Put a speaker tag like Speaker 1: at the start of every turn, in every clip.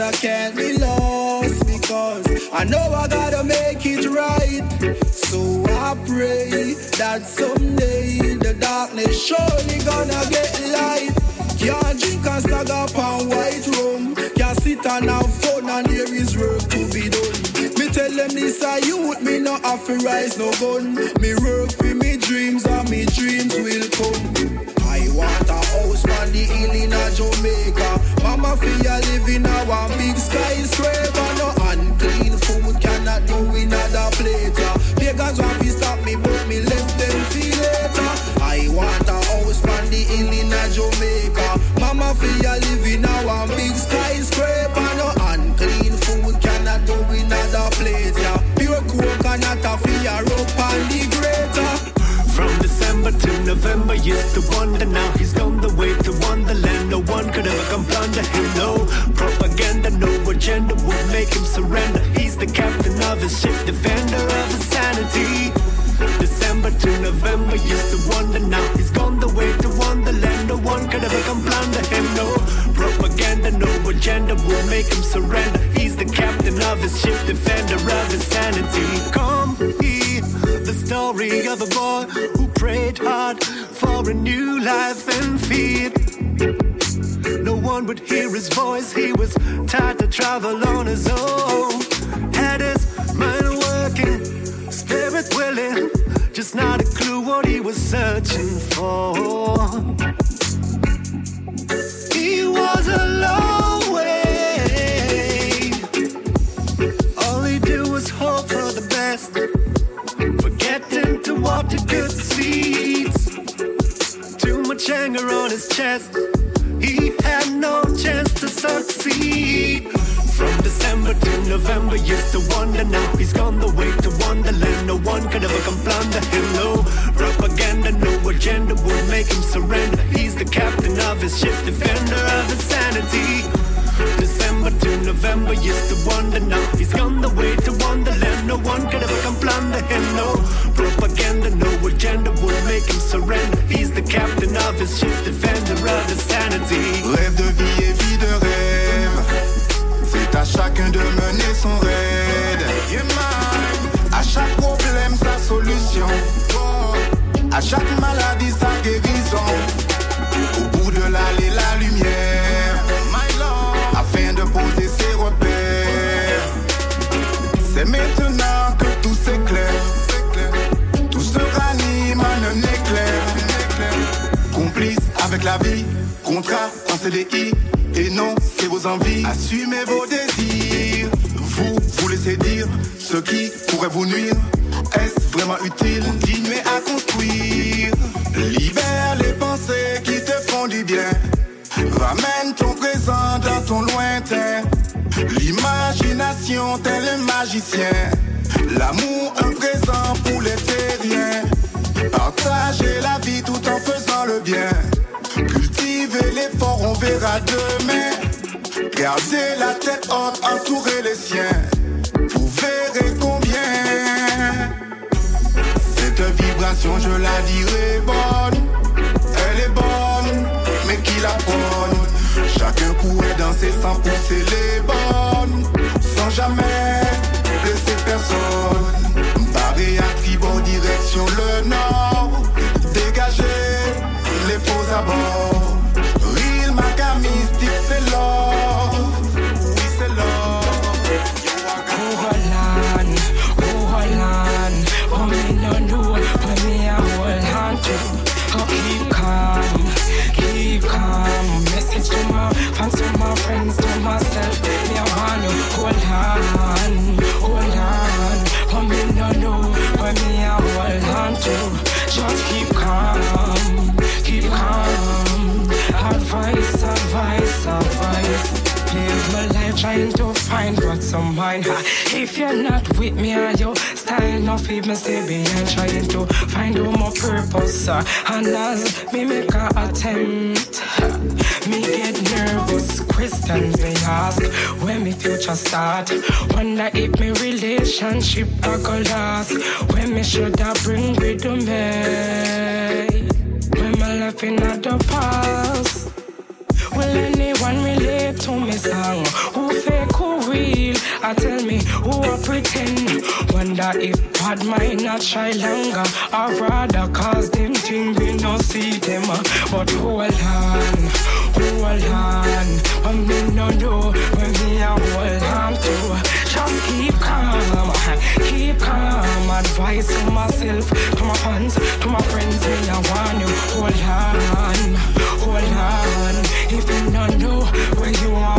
Speaker 1: I can't be lost because I know I gotta make it right. So I pray that someday the darkness surely gonna get light. Can't drink and stag up on white rum. Can't sit and have fun and there is work to be done. Me tell them this I youth, me not have to rise no gun. Me work for me dreams and me dreams will come. I want a house on the hill in a Jamaica. In one big skyscraper. No unclean food cannot do in other plate. Pagans want to stop me, but me them feel later. I want a house on the hill in a Jamaica. Mama feel live in a one big skyscraper. No unclean food cannot do in other plate. Pure coconut a feel up on the greater.
Speaker 2: From December to November, used to wonder. Now could ever come plunder him. No propaganda, no agenda would make him surrender. He's the captain of his ship, defender of his sanity. December to November, used to wonder. Now he's gone the way to Wonderland. No one could ever come plunder him. No propaganda, no agenda would make him surrender. He's the captain of his ship, defender of his sanity. Come here, the story of a boy who prayed hard for a new life and feared. Hear his voice, he was tired to travel on his own. Had his mind working, spirit willing, just not a clue what he was searching for. He was a long way. All he did was hope for the best, forgetting to water good seeds. Too much anger on his chest. Used to wonder. Now he's gone the way to Wonderland. No one could ever come plunder him. No propaganda, no agenda would make him surrender. He's the captain of his ship, defender of his sanity. December to November, used to wonder. Now he's gone the way to Wonderland. No one could ever come plunder him. No propaganda, no agenda would make him surrender. He's the captain of his ship, defender of his sanity.
Speaker 3: Rêve de vie et vie de rêve. C'est à chacun de mener son raid. Chaque maladie, sa guérison. Au bout de l'allée, la lumière. Afin de poser ses repères. C'est maintenant que tout s'éclaire. Tout se ranime en un éclair. Complice avec la vie, contrat en CDI. Et non, c'est vos envies. Assumez vos désirs. Vous vous laissez dire ce qui pourrait vous nuire. Est-ce vraiment utile Continuez à construire? Libère les pensées qui te font du bien. Ramène ton présent dans ton lointain. L'imagination tel un magicien. L'amour un présent pour les terriens. Partagez la vie tout en faisant le bien. Cultivez l'effort, on verra demain. Gardez la tête haute, entourez les siens. Vous verrez combien. Cette vibration, je la dirai bonne. Elle est bonne, mais qui la prône? Chacun pourrait danser sans pousser les bonnes. Sans jamais blesser personne. Barré à tribord, direction le nord. Dégagez les faux abords.
Speaker 4: Find what's on mine. Ha. If you're not with me and your style, no feed me stay behind. Trying to find out my purpose. uh, And as me make a attempt, ha, me get nervous. Questions me ask when me future start. Wonder if me relationship a go last. When me should I bring with me? When me left in the past. Anyone relate to me song. Who fake, who real? I tell me who I pretend. Wonder if bad mind not try longer. I rather cause them thing we no see them. Uh, but hold on, hold on. I me no know when me a hold on to. Just keep calm, keep calm. Advice to myself, to my fans, to my friends. Me I want you hold on, hold on. If you don't know where you are,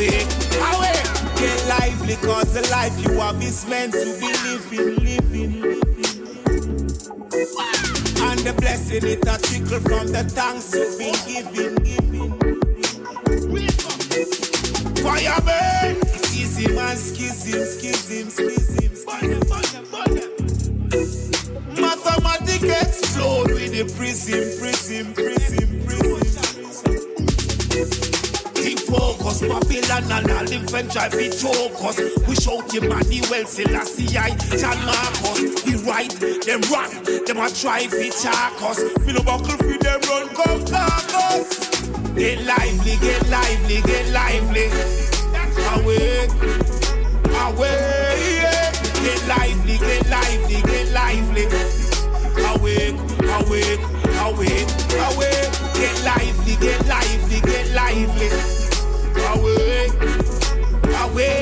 Speaker 5: awake, awake. Get lively, cause the life you have is meant to be living, living, living. And the blessing it a trickle from the thanks you've been giving, giving. Easy man, skiz him, skiz him, squeeze him, squeeze him. Mathematic explode with the prism, prism, prism. Babylon and all them French drive it choke us. We shout Emmanuel Selassie, I, John Marcus. He right, them run, them a try fit chark us. Me no buckle for them run, come carcass. Get lively, get lively, get lively. Awake, away, yeah. Get lively, get lively, get lively. Awake, awake, awake, awake. Get lively, get lively, get lively away.